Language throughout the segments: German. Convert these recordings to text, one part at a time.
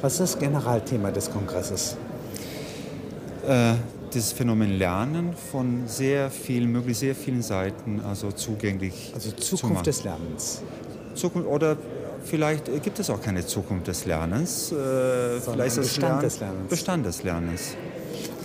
Was ist das Generalthema des Kongresses? Äh, das Phänomen Lernen von sehr vielen, möglichst sehr vielen Seiten, also zugänglich. Also Zukunft des Lernens. Zukunft oder vielleicht gibt es auch keine Zukunft des Lernens. Äh, vielleicht ist Bestand Lernen, des Lernens. Bestand des Lernens.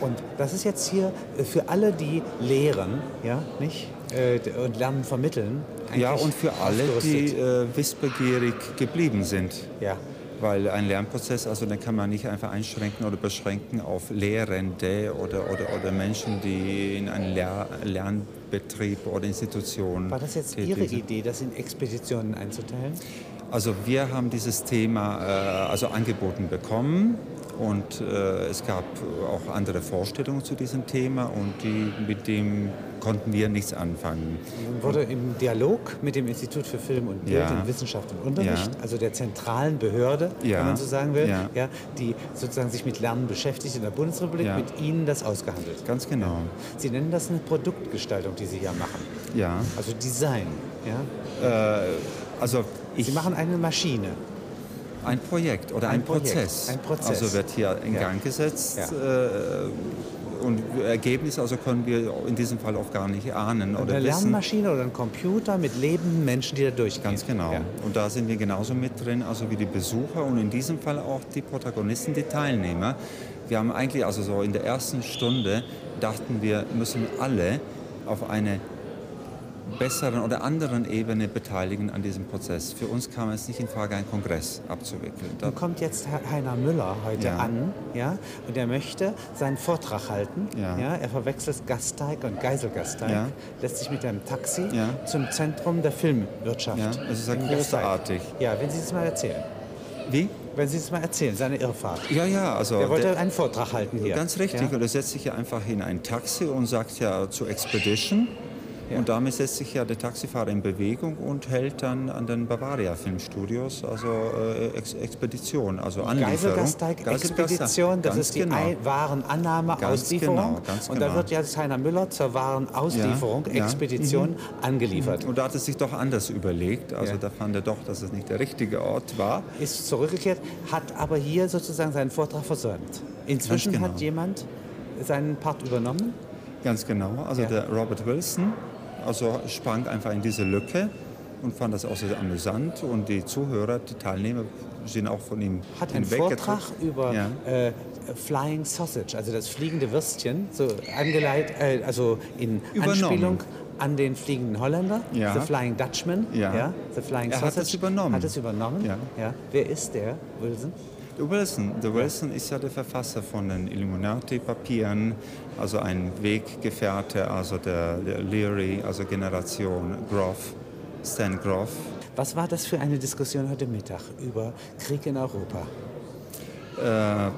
Und das ist jetzt hier äh, für alle, die lehren, ja, nicht? Äh, und Lernen vermitteln. Ja, und für alle, die äh, wissbegierig geblieben sind. Ja. Weil ein Lernprozess, also den kann man nicht einfach einschränken oder beschränken auf Lehrende oder, oder, oder Menschen, die in einem Lehr Lernbetrieb oder Institution. War das jetzt Ihre Idee, das in Expeditionen einzuteilen? Also wir haben dieses Thema äh, also angeboten bekommen und äh, es gab auch andere Vorstellungen zu diesem Thema und die, mit dem konnten wir nichts anfangen. Wurde im Dialog mit dem Institut für Film und Bild ja. in Wissenschaft und Unterricht, ja. also der zentralen Behörde, ja. wenn man so sagen will, ja. die sozusagen sich mit Lernen beschäftigt in der Bundesrepublik, mit Ihnen das ausgehandelt. Ganz genau. Sie nennen das eine Produktgestaltung, die Sie hier machen. Ja. Also Design. Ja? Äh, also Sie machen eine Maschine. Ein Projekt oder ein, ein Projekt, Prozess. Ein Prozess. Also wird hier in ja. Gang gesetzt. Ja. Äh, und Ergebnis also können wir in diesem Fall auch gar nicht ahnen. Oder eine wissen. Lernmaschine oder ein Computer mit lebenden Menschen, die da durchgehen. Ganz genau. Ja. Und da sind wir genauso mit drin, also wie die Besucher und in diesem Fall auch die Protagonisten, die Teilnehmer. Wir haben eigentlich also so in der ersten Stunde dachten wir, müssen alle auf eine besseren oder anderen Ebene beteiligen an diesem Prozess. Für uns kam es nicht in Frage, einen Kongress abzuwickeln. Nun kommt jetzt Heiner Müller heute ja. an ja, und er möchte seinen Vortrag halten. Ja. Ja, er verwechselt Gasteig und Geiselgasteig, ja. lässt sich mit einem Taxi zum Zentrum der Filmwirtschaft. Ja, es ist ja großartig. Ja, wenn Sie es mal erzählen. Wie? Wenn Sie es mal erzählen, seine Irrfahrt. Ja, ja, also. Er wollte der, einen Vortrag halten hier. Ganz richtig. Ja? Und er setzt sich ja einfach in ein Taxi und sagt ja zu Expedition. Ja. Und damit setzt sich ja der Taxifahrer in Bewegung und hält dann an den Bavaria Filmstudios, also äh, Ex Expedition, also Anlieferung. Geiselgasteig, Expedition, das ist die genau. Warenannahme, ganz Auslieferung. Genau, ganz genau. Und da genau. wird jetzt Heiner Müller zur Warenauslieferung, ja, Expedition, ja. mhm. angeliefert. Und da hat es sich doch anders überlegt. Also da fand er doch, dass es nicht der richtige Ort war. Ist zurückgekehrt, hat aber hier sozusagen seinen Vortrag versäumt. Inzwischen genau. hat jemand seinen Part übernommen. Ganz genau, also der Robert Wilson, also sprang einfach in diese Lücke und fand das auch sehr amüsant. Und die Zuhörer, die Teilnehmer, sind auch von ihm Hat einen Vortrag über ja. äh, Flying Sausage, also das fliegende Würstchen, so angeleitet, äh, also in Übernommen. Anspielung an den fliegenden Holländer, ja. The Flying Dutchman, ja. ja. The Flying er Sausage. Hat es übernommen. Hat es übernommen. Ja. Wer ist der, Wilson? Der Wilson, der Wilson ist ja der Verfasser von den Illuminati-Papieren, also ein Weggefährte, also der, der Leary, also Generation Groff, Stan Groff. Was war das für eine Diskussion heute Mittag über Krieg in Europa? Äh,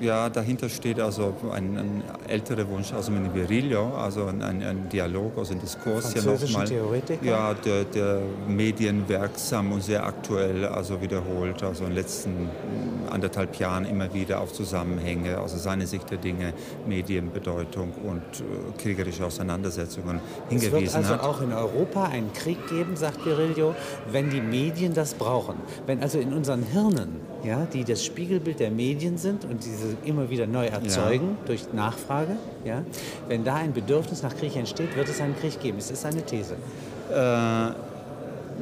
ja, dahinter steht also ein, ein älterer Wunsch, also mit Virilio, also ein, ein, Dialog, also ein Diskurs. Ja, nochmal, Theoretiker? Ja, der, der medienwirksam und sehr aktuell, also wiederholt, also in den letzten anderthalb Jahren immer wieder auf Zusammenhänge, also seine Sicht der Dinge, Medienbedeutung und äh, kriegerische Auseinandersetzungen hingewiesen es wird also hat. auch in Europa einen Krieg geben, sagt Virilio, wenn die Medien das brauchen. Wenn also in unseren Hirnen ja, die das Spiegelbild der Medien sind und diese immer wieder neu erzeugen ja. durch Nachfrage. Ja? Wenn da ein Bedürfnis nach Krieg entsteht, wird es einen Krieg geben. Ist das eine These? Äh,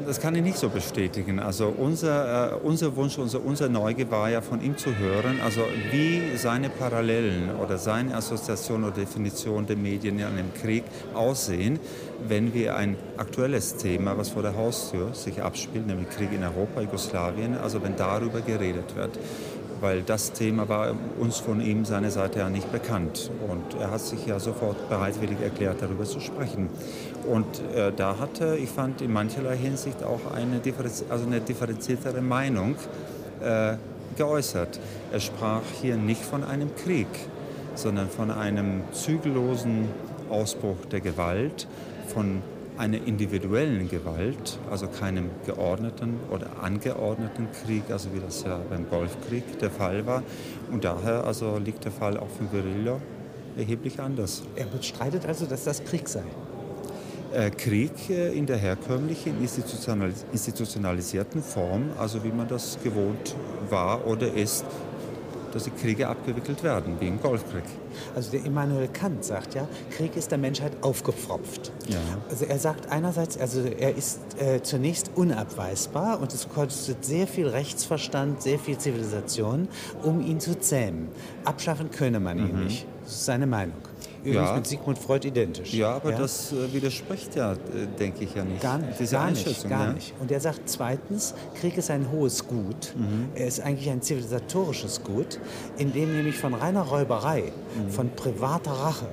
das kann ich nicht so bestätigen. Also unser, äh, unser Wunsch, unser, unser Neugier war ja von ihm zu hören, also wie seine Parallelen oder seine Assoziation oder Definition der Medien in einem Krieg aussehen, wenn wir ein aktuelles Thema, was vor der Haustür sich abspielt, nämlich Krieg in Europa, Jugoslawien, also wenn darüber geredet wird weil das Thema war uns von ihm seiner Seite ja nicht bekannt. Und er hat sich ja sofort bereitwillig erklärt, darüber zu sprechen. Und äh, da hatte, ich fand in mancherlei Hinsicht auch eine, Differenz also eine differenziertere Meinung äh, geäußert. Er sprach hier nicht von einem Krieg, sondern von einem zügellosen Ausbruch der Gewalt, von einer individuellen Gewalt, also keinem geordneten oder angeordneten Krieg, also wie das ja beim Golfkrieg der Fall war. Und daher also liegt der Fall auch von Guerilla erheblich anders. Er bestreitet also, dass das Krieg sei. Äh, Krieg äh, in der herkömmlichen institutionalisierten Form, also wie man das gewohnt war oder ist, dass die Kriege abgewickelt werden, wie im Golfkrieg. Also der Immanuel Kant sagt ja, Krieg ist der Menschheit aufgepfropft. Ja. Also er sagt einerseits, also er ist äh, zunächst unabweisbar und es kostet sehr viel Rechtsverstand, sehr viel Zivilisation, um ihn zu zähmen. Abschaffen könne man ihn mhm. nicht. Das ist seine Meinung. Übrigens ja. mit Sigmund Freud identisch. Ja, aber ja? das äh, widerspricht ja, äh, denke ich ja nicht. Gar nicht, Diese gar nicht, gar nicht. Und er sagt zweitens, Krieg ist ein hohes Gut. Mhm. Er ist eigentlich ein zivilisatorisches Gut, in dem nämlich von reiner Räuberei, mhm. von privater Rache,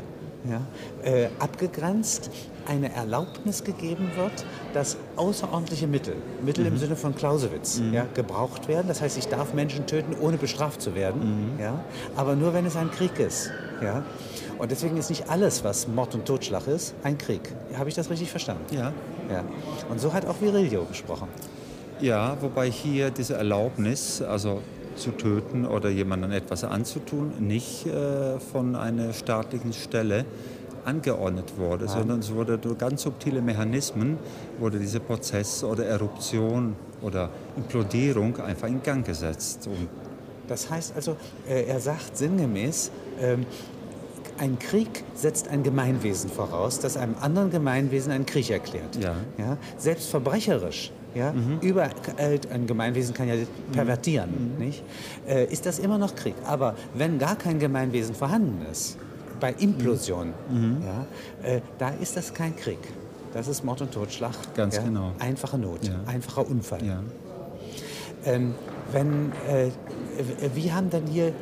ja, äh, abgegrenzt eine Erlaubnis gegeben wird, dass außerordentliche Mittel, Mittel mhm. im Sinne von Clausewitz, mhm. ja, gebraucht werden. Das heißt, ich darf Menschen töten, ohne bestraft zu werden, mhm. ja, aber nur wenn es ein Krieg ist. Ja. Und deswegen ist nicht alles, was Mord und Totschlag ist, ein Krieg. Habe ich das richtig verstanden? Ja. ja. Und so hat auch Virilio gesprochen. Ja, wobei hier diese Erlaubnis, also zu töten oder jemandem etwas anzutun, nicht äh, von einer staatlichen Stelle angeordnet wurde, sondern es wurde durch ganz subtile Mechanismen, wurde dieser Prozess oder Eruption oder Implodierung einfach in Gang gesetzt. Und das heißt also, äh, er sagt sinngemäß, ähm, ein Krieg setzt ein Gemeinwesen voraus, das einem anderen Gemeinwesen einen Krieg erklärt. Ja. Ja? Selbst verbrecherisch. Ja, mhm. über, äh, ein Gemeinwesen kann ja pervertieren, mhm. nicht? Äh, ist das immer noch Krieg. Aber wenn gar kein Gemeinwesen vorhanden ist, bei Implosion, mhm. ja, äh, da ist das kein Krieg. Das ist Mord und Totschlag. Ganz ja? genau. Einfache Not, ja. einfacher Unfall. Ähm, wenn, äh, wie haben denn hier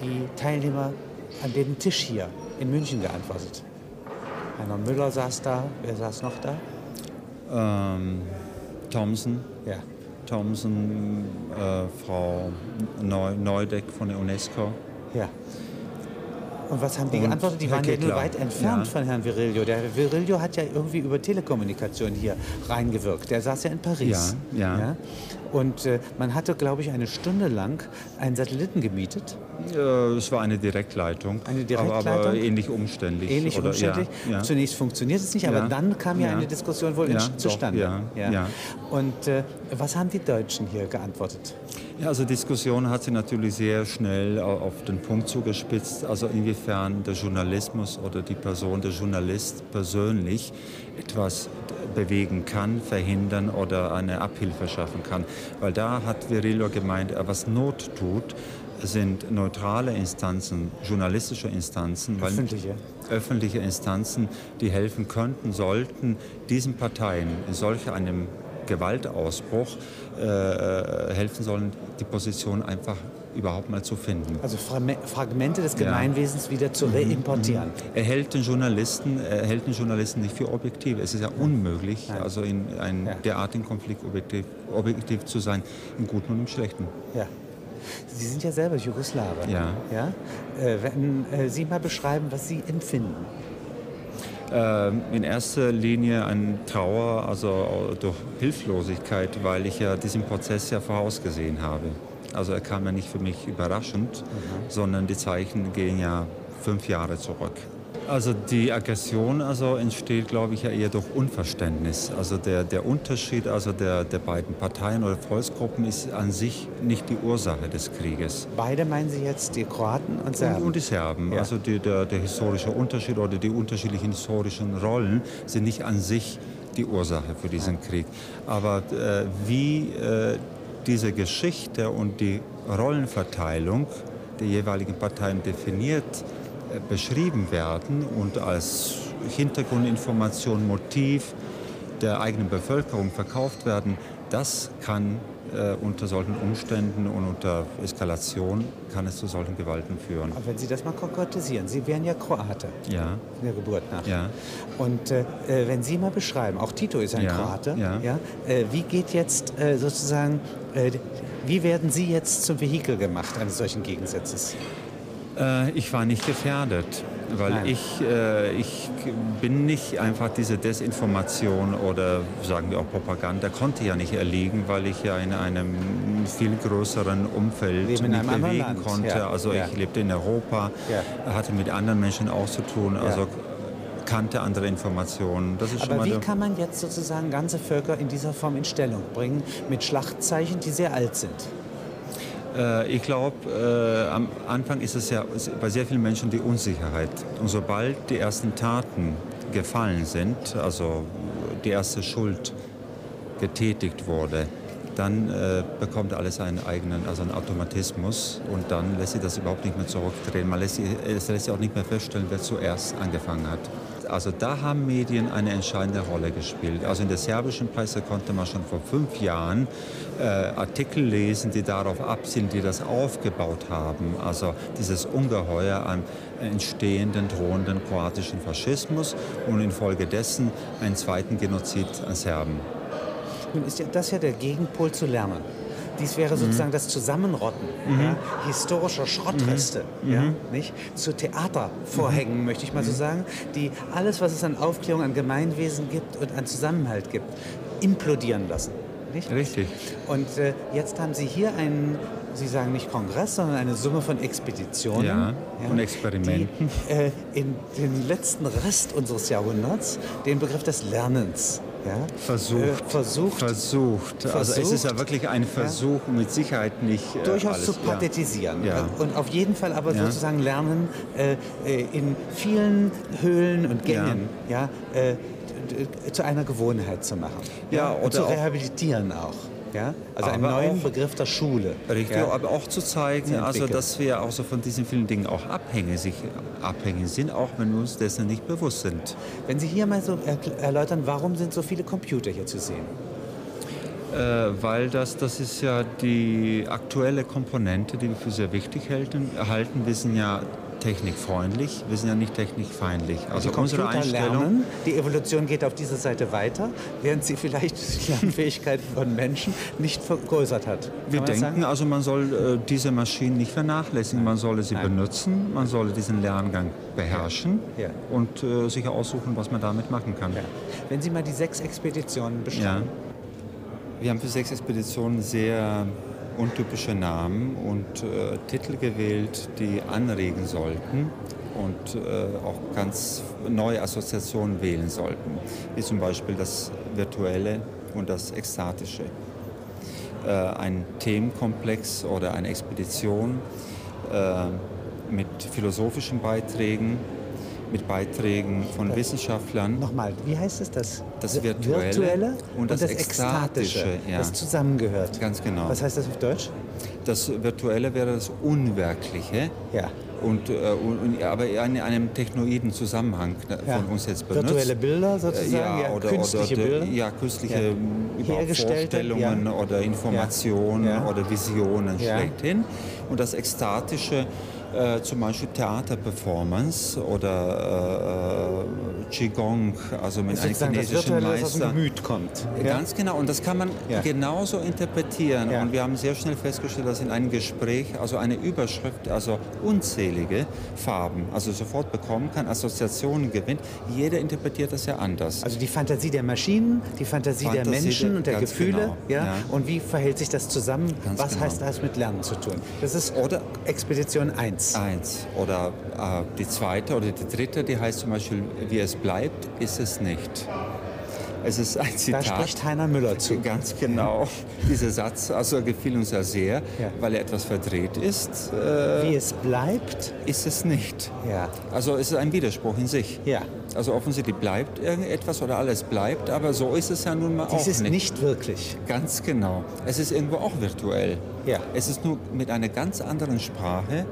die Teilnehmer an dem Tisch hier in München geantwortet. Heiner Müller saß da, wer saß noch da? Ähm, Thomson. Ja. Thomson, äh, Frau Neu Neudeck von der UNESCO. Ja. Und was haben die und geantwortet? Die waren ja nur weit entfernt ja. von Herrn Virilio. Der Virilio hat ja irgendwie über Telekommunikation hier reingewirkt. Der saß ja in Paris. Ja, ja. ja? Und äh, man hatte, glaube ich, eine Stunde lang einen Satelliten gemietet. Es war eine Direktleitung, eine Direktleitung, aber ähnlich umständlich. Ähnlich oder, umständlich. Ja, ja. Zunächst funktioniert es nicht, aber ja, dann kam ja, eine Diskussion wohl zustande. Doch, Und äh, was haben die Deutschen hier geantwortet? Ja, also Diskussion hat sich natürlich sehr schnell auf den Punkt zugespitzt. Also inwiefern der Journalismus oder die Person, der Journalist persönlich etwas bewegen kann, verhindern oder eine Abhilfe schaffen kann. Weil da hat Virillo gemeint, was Not tut, sind neutrale Instanzen, journalistische Instanzen, öffentliche. öffentliche Instanzen, die helfen könnten, sollten diesen Parteien in solch einem Gewaltausbruch äh, äh helfen sollen, die Position einfach überhaupt mal zu finden. Also Fragmente des Gemeinwesens ja. wieder zu mhm. reimportieren. Mhm. Er hält den Journalisten, er hält den Journalisten nicht für objektiv. Es ist ja unmöglich, Nein. also in einem ja. derartigen Konflikt objektiv, objektiv zu sein, im Guten und im Schlechten. Ja. Sie sind ja selber Jugoslawe. Ja. ja? Äh, wenn äh, Sie mal beschreiben, was Sie empfinden. Ähm, in erster Linie ein Trauer, also durch Hilflosigkeit, weil ich ja diesen Prozess ja vorausgesehen habe. Also er kam ja nicht für mich überraschend, mhm. sondern die Zeichen gehen ja fünf Jahre zurück. Also die Aggression also entsteht, glaube ich, ja eher durch Unverständnis. Also der, der Unterschied also der, der beiden Parteien oder Volksgruppen ist an sich nicht die Ursache des Krieges. Beide meinen Sie jetzt die Kroaten und Serben? Und, und die Serben. Ja. Also die, der, der historische Unterschied oder die unterschiedlichen historischen Rollen sind nicht an sich die Ursache für diesen Krieg. Aber äh, wie äh, diese Geschichte und die Rollenverteilung der jeweiligen Parteien definiert, beschrieben werden und als Hintergrundinformation, Motiv der eigenen Bevölkerung verkauft werden, das kann äh, unter solchen Umständen und unter Eskalation kann es zu solchen Gewalten führen. Aber wenn Sie das mal konkretisieren, Sie wären ja Kroate ja. der Geburt nach. Ja. Und äh, äh, wenn Sie mal beschreiben, auch Tito ist ein ja. Kroate, ja. Ja, äh, wie geht jetzt äh, sozusagen, äh, wie werden Sie jetzt zum Vehikel gemacht eines solchen Gegensatzes? Ich war nicht gefährdet weil ich, äh, ich bin nicht einfach diese Desinformation oder sagen wir auch Propaganda, konnte ja nicht erliegen, weil ich ja in einem viel größeren Umfeld mich bewegen Land. konnte. Ja. Also ja. ich lebte in Europa, ja. hatte mit anderen Menschen auch zu tun. Also kannte andere Informationen. Aber wie kann man jetzt sozusagen ganze Völker in dieser Form in Stellung bringen mit Schlachtzeichen, die sehr alt sind? Äh, ich glaube, äh, am Anfang ist es ja bei sehr vielen Menschen die Unsicherheit. Und sobald die ersten Taten gefallen sind, also die erste Schuld getätigt wurde, dann äh, bekommt alles einen eigenen, also einen Automatismus und dann lässt sich das überhaupt nicht mehr zurückdrehen. Man lässt sich, es lässt sich auch nicht mehr feststellen, wer zuerst angefangen hat. Also da haben Medien eine entscheidende Rolle gespielt. Also in der serbischen Presse konnte man schon vor fünf Jahren äh, Artikel lesen, die darauf abzielen, die das aufgebaut haben. Also dieses Ungeheuer an entstehenden, drohenden kroatischen Faschismus und infolgedessen einen zweiten Genozid an Serben. Nun ist ja das ja der Gegenpol zu lernen. Dies wäre sozusagen das Zusammenrotten ja, historischer Schrottreste, ja, nicht? zu Theatervorhängen, möchte ich mal so sagen, die alles, was es an Aufklärung, an Gemeinwesen gibt und an Zusammenhalt gibt, implodieren lassen. Nicht? Richtig. Und äh, jetzt haben Sie hier einen, Sie sagen nicht Kongress, sondern eine Summe von Expeditionen. Ja, und Experimenten. Die, äh, in den letzten Rest unseres Jahrhunderts den Begriff des Lernens ja, Versucht. Äh, versucht, Versucht. Also es ist ja versucht, wirklich ein Versuch, mit Sicherheit nicht äh, durchaus alles. zu ja. pathetisieren. Ja. Und auf jeden Fall aber Ja. sozusagen lernen, äh, äh, in vielen Höhlen und Gängen ja. äh, zu einer Gewohnheit zu machen. Ja, und zu rehabilitieren auch. Ja? Also einen Aber neuen auch- Begriff der Schule. Richtig, ja? aber auch zu zeigen, also, dass wir auch so von diesen vielen Dingen auch abhängig, sich, abhängig sind, auch wenn wir uns dessen nicht bewusst sind. Wenn Sie hier mal so erläutern, warum sind so viele Computer hier zu sehen? Äh, weil das, das ist ja die aktuelle Komponente, die wir für sehr wichtig halten. halten. Wir sind ja technikfreundlich, wir sind ja nicht technikfeindlich. Also die unsere Einstellung... lernen, die Evolution geht auf dieser Seite weiter, während sie vielleicht die Lernfähigkeit von Menschen nicht vergrößert hat. Kann Wir denken sagen? also, man soll äh, diese Maschinen nicht vernachlässigen, man solle sie Nein. benutzen, man solle diesen Lerngang beherrschen Ja. und äh, sich aussuchen, was man damit machen kann. Ja. Wenn Sie mal die sechs Expeditionen Ja. beschreiben. Wir haben für sechs Expeditionen sehr untypische Namen und äh, Titel gewählt, die anregen sollten und äh, auch ganz neue Assoziationen wählen sollten, wie zum Beispiel das Virtuelle und das Ekstatische. Äh, ein Themenkomplex oder eine Expedition äh, mit philosophischen Beiträgen, mit Beiträgen von Wissenschaftlern. Nochmal, wie heißt es das? Das Virtuelle und das Ekstatische, ja. das zusammengehört. Ganz genau. Was heißt das auf Deutsch? Das Virtuelle wäre das Unwirkliche. Ja. Und, äh, und, aber in einem technoiden Zusammenhang Ja. von uns jetzt benutzt. Virtuelle Bilder sozusagen, ja, ja, oder, künstliche oder, Bilder. Ja, künstliche Ja. Vorstellungen ja. oder Informationen Ja. oder Visionen Ja. schlechthin. Und das Ekstatische, äh, zum Beispiel Theaterperformance oder äh, Qigong, also mit einem chinesischen das aus dem Meister. Gemüt kommt. Ganz genau, und das kann man Ja. genauso interpretieren. Ja. Und wir haben sehr schnell festgestellt, dass in einem Gespräch, also eine Überschrift, also unzählige Farben, also sofort bekommen kann, Assoziationen gewinnt. Jeder interpretiert das ja anders. Also die Fantasie der Maschinen, die Fantasie, der Fantasie Menschen der- und der Gefühle. genau, Ja? ja. Und wie verhält sich das zusammen? Ganz Was genau. heißt das mit Lernen zu tun? Das ist Oder- Expedition 1. Eins. Oder äh, die zweite oder die dritte, die heißt zum Beispiel, wie es bleibt, ist es nicht. Es ist ein Da Zitat. spricht Heiner Müller zu. Ganz genau. Dieser Satz also gefiel uns ja sehr, Ja. weil er etwas verdreht ist. Äh, Wie es bleibt, ist es nicht. ja. Also es ist ein Widerspruch in sich. Ja. Also offensichtlich bleibt irgendetwas oder alles bleibt, aber so ist es ja nun mal Dies auch ist nicht. nicht wirklich. Ganz genau. Es ist irgendwo auch virtuell. Ja. Es ist nur mit einer ganz anderen Sprache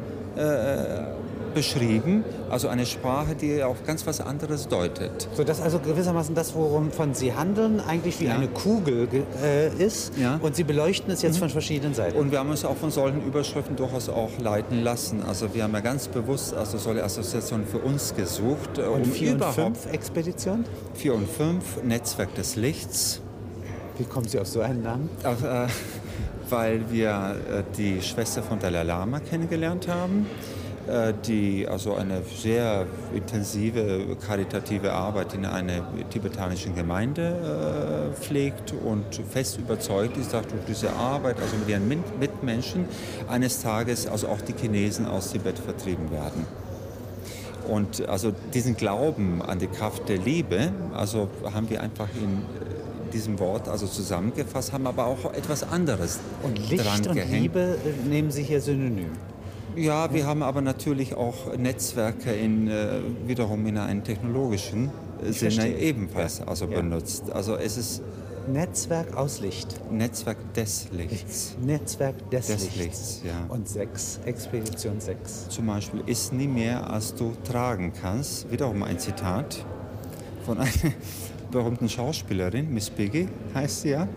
beschrieben, also eine Sprache, die auf ganz was anderes deutet. So dass also gewissermaßen das, worum von Sie handeln, eigentlich wie Ja. eine Kugel ge- äh, ist. Ja. Mhm. Und Sie beleuchten es jetzt von verschiedenen Seiten. Und wir haben uns auch von solchen Überschriften durchaus auch leiten lassen. Also wir haben ja ganz bewusst also solche Assoziationen für uns gesucht, äh, Und um vier und fünf Expeditionen? 4 und 5, Netzwerk des Lichts, Wie kommen Sie auf so einen Namen? Auch, äh, weil wir äh, die Schwester von Dalai Lama kennengelernt haben, äh, die also eine sehr intensive karitative Arbeit in einer tibetanischen Gemeinde äh, pflegt und fest überzeugt ist, dass durch diese Arbeit, also mit ihren Mitmenschen, eines Tages also auch die Chinesen aus Tibet vertrieben werden. Und also diesen Glauben an die Kraft der Liebe, also haben wir einfach in diesem Wort also zusammengefasst, haben aber auch etwas anderes Und Licht dran und gehängt. Liebe äh, nehmen Sie hier synonym. Ja, wir haben aber natürlich auch Netzwerke in, äh, wiederum in einem technologischen äh, Sinne verstehe. ebenfalls also Ja. benutzt. Also es ist Netzwerk aus Licht. Netzwerk des Lichts. Netzwerk des, Des Lichts. Lichts, ja. Und 6, Expedition 6. Zum Beispiel ist nie mehr, als du tragen kannst. Wiederum ein Zitat von einer berühmten Schauspielerin, Miss Piggy heißt sie ja.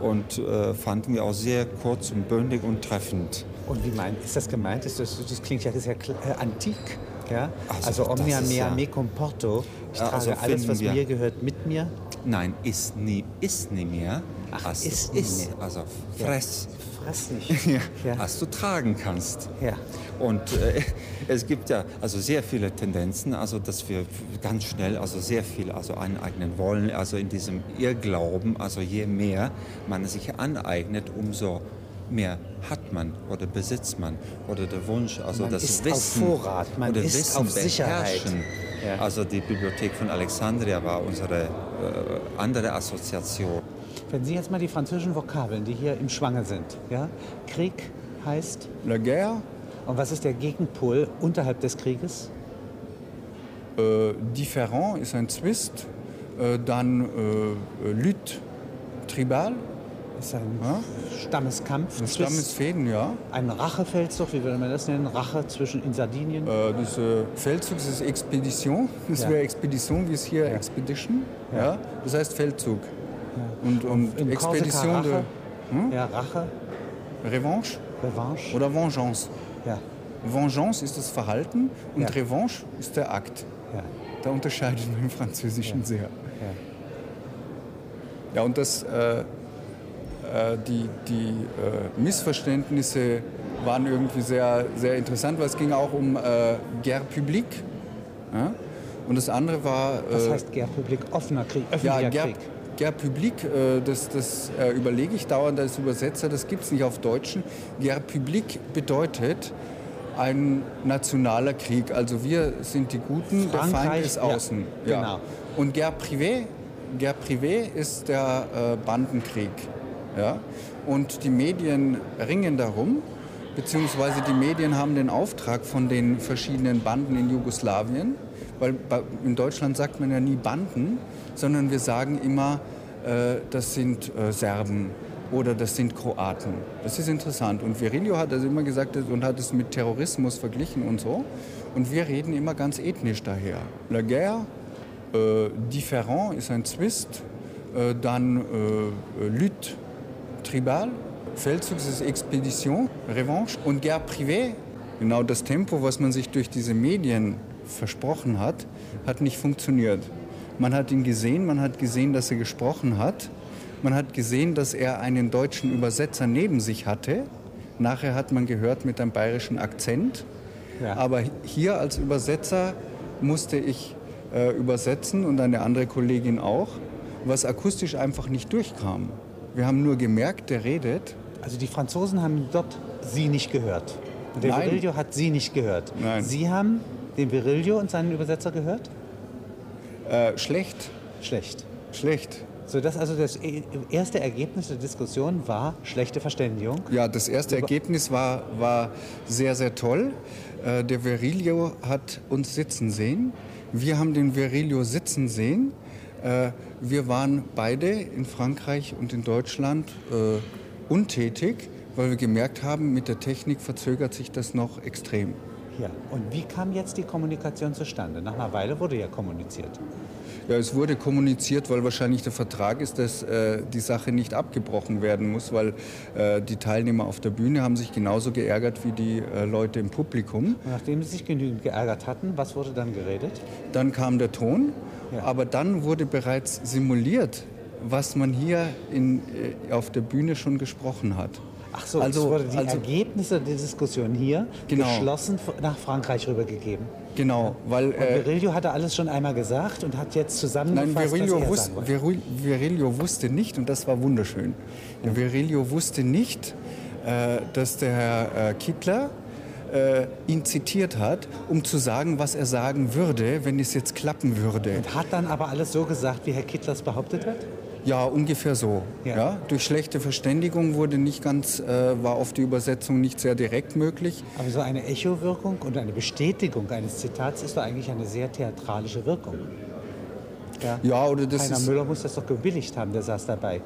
Und äh, fanden wir auch sehr kurz und bündig und treffend. Und wie meint, ist das gemeint? Ist das, das klingt ja sehr äh, antik. Ja? Also Also, omnia mea ja- me comporto. Ich Ja, trage also alles, was wir- mir gehört, mit mir. Nein, ist nie, ist nie mehr, Ach, als ist du isst. mehr. Also fress, Fress nicht. ja. Ja. als du tragen kannst. Ja. Und äh, es gibt ja also sehr viele Tendenzen, also dass wir ganz schnell also sehr viel also aneignen wollen, also in diesem Irrglauben, also je mehr man sich aneignet, umso mehr hat man oder besitzt man oder der Wunsch, also Man das ist auf Wissen Vorrat, man oder ist Wissen auf Sicherheit. beherrschen. Ja. Also die Bibliothek von Alexandria war unsere andere Assoziation. Wenn Sie jetzt mal die französischen Vokabeln, die hier im Schwange sind. Ja? Krieg heißt. La guerre, Und was ist der Gegenpol unterhalb des Krieges? äh, différent ist ein Zwist, äh, dann äh, Lutte tribal, Ist ein Ja? Stammeskampf. das Zwist- Stammesfäden, ja. Ein Rachefeldzug, wie würde man das nennen? Rache zwischen in Sardinien. Äh, das äh, Feldzug das ist Expedition, das Ja. wäre Expedition, wie es hier Expedition, ja. Das heißt Feldzug. Und, und Im Expedition Korsika de Rache. Ja, Rache, Revanche Revanche. oder Vengeance. Ja, Vengeance ist das Verhalten und Ja. Revanche ist der Akt. ja, Da unterscheidet man im Französischen sehr. ja. Ja, und das, äh, die, die äh, Missverständnisse waren irgendwie sehr, sehr interessant, weil es ging auch um äh, Guerre publique. Ja? Und das andere war... Was äh, heißt Guerre Public? Offener Krieg, ja, öffentlicher Guerre, Krieg. Guerre publique, äh, das, das äh, überlege ich dauernd als Übersetzer, das gibt es nicht auf Deutschen. Guerre publique bedeutet ein nationaler Krieg. Also wir sind die Guten, der Feind Frankreich, ist ja, außen. genau. Und Guerre privé, Guerre privé ist der äh, Bandenkrieg. Ja? Und die Medien ringen darum, beziehungsweise die Medien haben den Auftrag von den verschiedenen Banden in Jugoslawien, weil in Deutschland sagt man ja nie Banden, sondern wir sagen immer, äh, das sind äh, Serben oder das sind Kroaten. Das ist interessant. Und Virilio hat das immer gesagt und hat es mit Terrorismus verglichen und so. Und wir reden immer ganz ethnisch daher. La guerre, äh, différent ist ein Zwist, äh, dann äh, Lutte tribal, Feldzug ist Expedition, Revanche und Guerre privée. Genau das Tempo, was man sich durch diese Medien versprochen hat, hat nicht funktioniert. Man hat ihn gesehen, man hat gesehen, dass er gesprochen hat. Man hat gesehen, dass er einen deutschen Übersetzer neben sich hatte. Nachher hat man gehört mit einem bayerischen Akzent. Ja. Aber hier als Übersetzer musste ich äh, übersetzen und eine andere Kollegin auch, was akustisch einfach nicht durchkam. Wir haben nur gemerkt, der redet. Also die Franzosen haben dort Sie nicht gehört. Der Nein. Virilio hat Sie nicht gehört. Nein. Sie haben den Virilio und seinen Übersetzer gehört? Äh, schlecht, Schlecht. schlecht. So dass also das e- erste Ergebnis der Diskussion war schlechte Verständigung. Ja, das erste Ergebnis war, war sehr, sehr toll. Äh, der Virilio hat uns sitzen sehen. Wir haben den Virilio sitzen sehen. Äh, wir waren beide in Frankreich und in Deutschland äh, untätig, weil wir gemerkt haben, mit der Technik verzögert sich das noch extrem. Ja. Und wie kam jetzt die Kommunikation zustande? Nach einer Weile wurde ja kommuniziert. Ja, es wurde kommuniziert, weil wahrscheinlich der Vertrag ist, dass äh, die Sache nicht abgebrochen werden muss, weil äh, die Teilnehmer auf der Bühne haben sich genauso geärgert wie die äh, Leute im Publikum. Und nachdem sie sich genügend geärgert hatten, was wurde dann geredet? Dann kam der Ton, Ja. aber dann wurde bereits simuliert, was man hier in, äh, auf der Bühne schon gesprochen hat. Ach so, Also- wurde die also- Ergebnisse der Diskussion hier Genau. geschlossen nach Frankreich rübergegeben. Genau, weil Und äh, Virilio hatte alles schon einmal gesagt und hat jetzt Nein, zusammengefasst, Virilio, was er wus. Viril Virilio wusste nicht, und das war wunderschön, Virilio wusste nicht, äh, dass der Herr äh, Kittler äh, ihn zitiert hat, um zu sagen, was er sagen würde, wenn es jetzt klappen würde. Und hat dann aber alles so gesagt, wie Herr Kittler es behauptet hat? Ja, ungefähr so. Ja. Ja. Durch schlechte Verständigung wurde nicht ganz, äh, war oft die Übersetzung nicht sehr direkt möglich. Aber so eine Echowirkung und eine Bestätigung eines Zitats ist doch eigentlich eine sehr theatralische Wirkung. Ja, Ja, oder das Heiner ist, Müller muss das doch gebilligt haben, der saß dabei.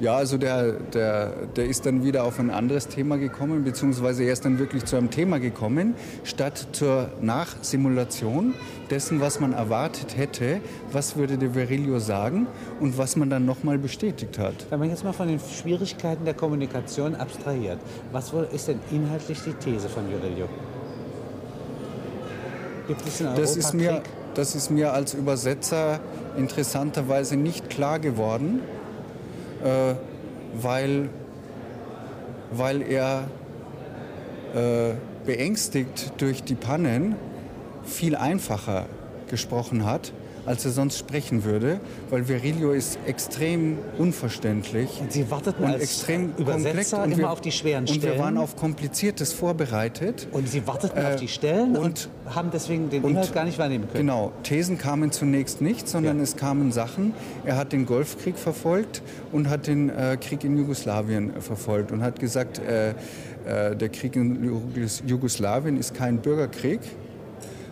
Ja, also der, der, der ist dann wieder auf ein anderes Thema gekommen, beziehungsweise er ist dann wirklich zu einem Thema gekommen, statt zur Nachsimulation dessen, was man erwartet hätte, was würde der Virilio sagen und was man dann nochmal bestätigt hat. Wenn man jetzt mal von den Schwierigkeiten der Kommunikation abstrahiert, was wohl ist denn inhaltlich die These von Virilio? Gibt es in Europa Das ist, mir, das ist mir als Übersetzer interessanterweise nicht klar geworden, äh, weil, weil er äh, beängstigt durch die Pannen viel einfacher gesprochen hat, als er sonst sprechen würde, weil Virilio ist extrem unverständlich. Und Sie warteten und als extrem Übersetzer komplex. immer auf die schweren und Stellen. wir waren auf Kompliziertes vorbereitet. Und Sie warteten Äh, auf die Stellen und, und- haben deswegen den und- Inhalt gar nicht wahrnehmen können. Genau, Thesen kamen zunächst nicht, sondern Ja. es kamen Sachen. Er hat den Golfkrieg verfolgt und hat den äh, Krieg in Jugoslawien äh, verfolgt und hat gesagt, äh, äh, der Krieg in Jugos- Jugoslawien ist kein Bürgerkrieg,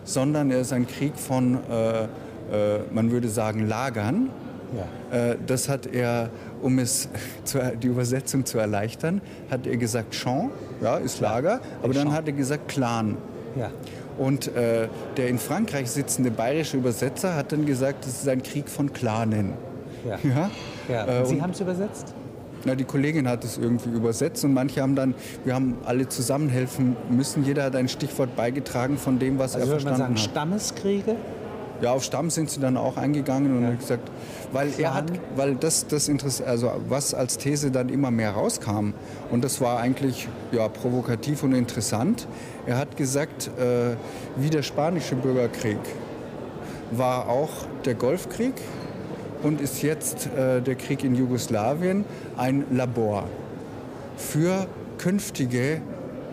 sondern er ist ein Krieg von, äh, äh, man würde sagen, Lagern. Ja. Äh, das hat er, um es zu, die Übersetzung zu erleichtern, hat er gesagt Champ, ja, ist Lager, aber dann hat er gesagt Clan. Ja. Und äh, der in Frankreich sitzende bayerische Übersetzer hat dann gesagt, es ist ein Krieg von Clanen. Ja. Ja? Äh, Sie haben es übersetzt? Na, die Kollegin hat es irgendwie übersetzt und manche haben dann, wir haben alle zusammen helfen müssen. Jeder hat ein Stichwort beigetragen von dem, was Also er würde man verstanden sagen, hat. Stammeskriege? Ja, auf Stamm sind sie dann auch eingegangen und Ja. hat gesagt, weil er hat, weil das, das Interess also was als These dann immer mehr rauskam und das war eigentlich ja provokativ und interessant. Er hat gesagt, äh, wie der spanische Bürgerkrieg war auch der Golfkrieg und ist jetzt äh, der Krieg in Jugoslawien ein Labor für künftige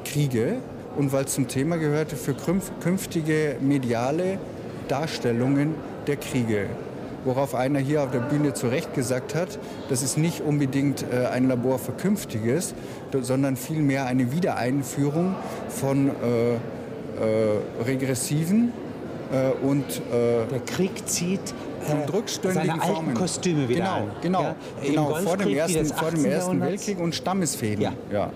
Kriege und weil es zum Thema gehörte, für künftige mediale Darstellungen der Kriege. Worauf einer hier auf der Bühne zu Recht gesagt hat, das ist nicht unbedingt äh, ein Labor für Künftiges, sondern vielmehr eine Wiedereinführung von äh, äh, regressiven äh, und äh, Der Krieg zieht äh, und rückständigen seine alten Formen. Kostüme wieder genau. Genau, Ja? Genau vor dem Ersten, vor dem 18. ersten. Weltkrieg und Stammesfäden. Ja. Ja.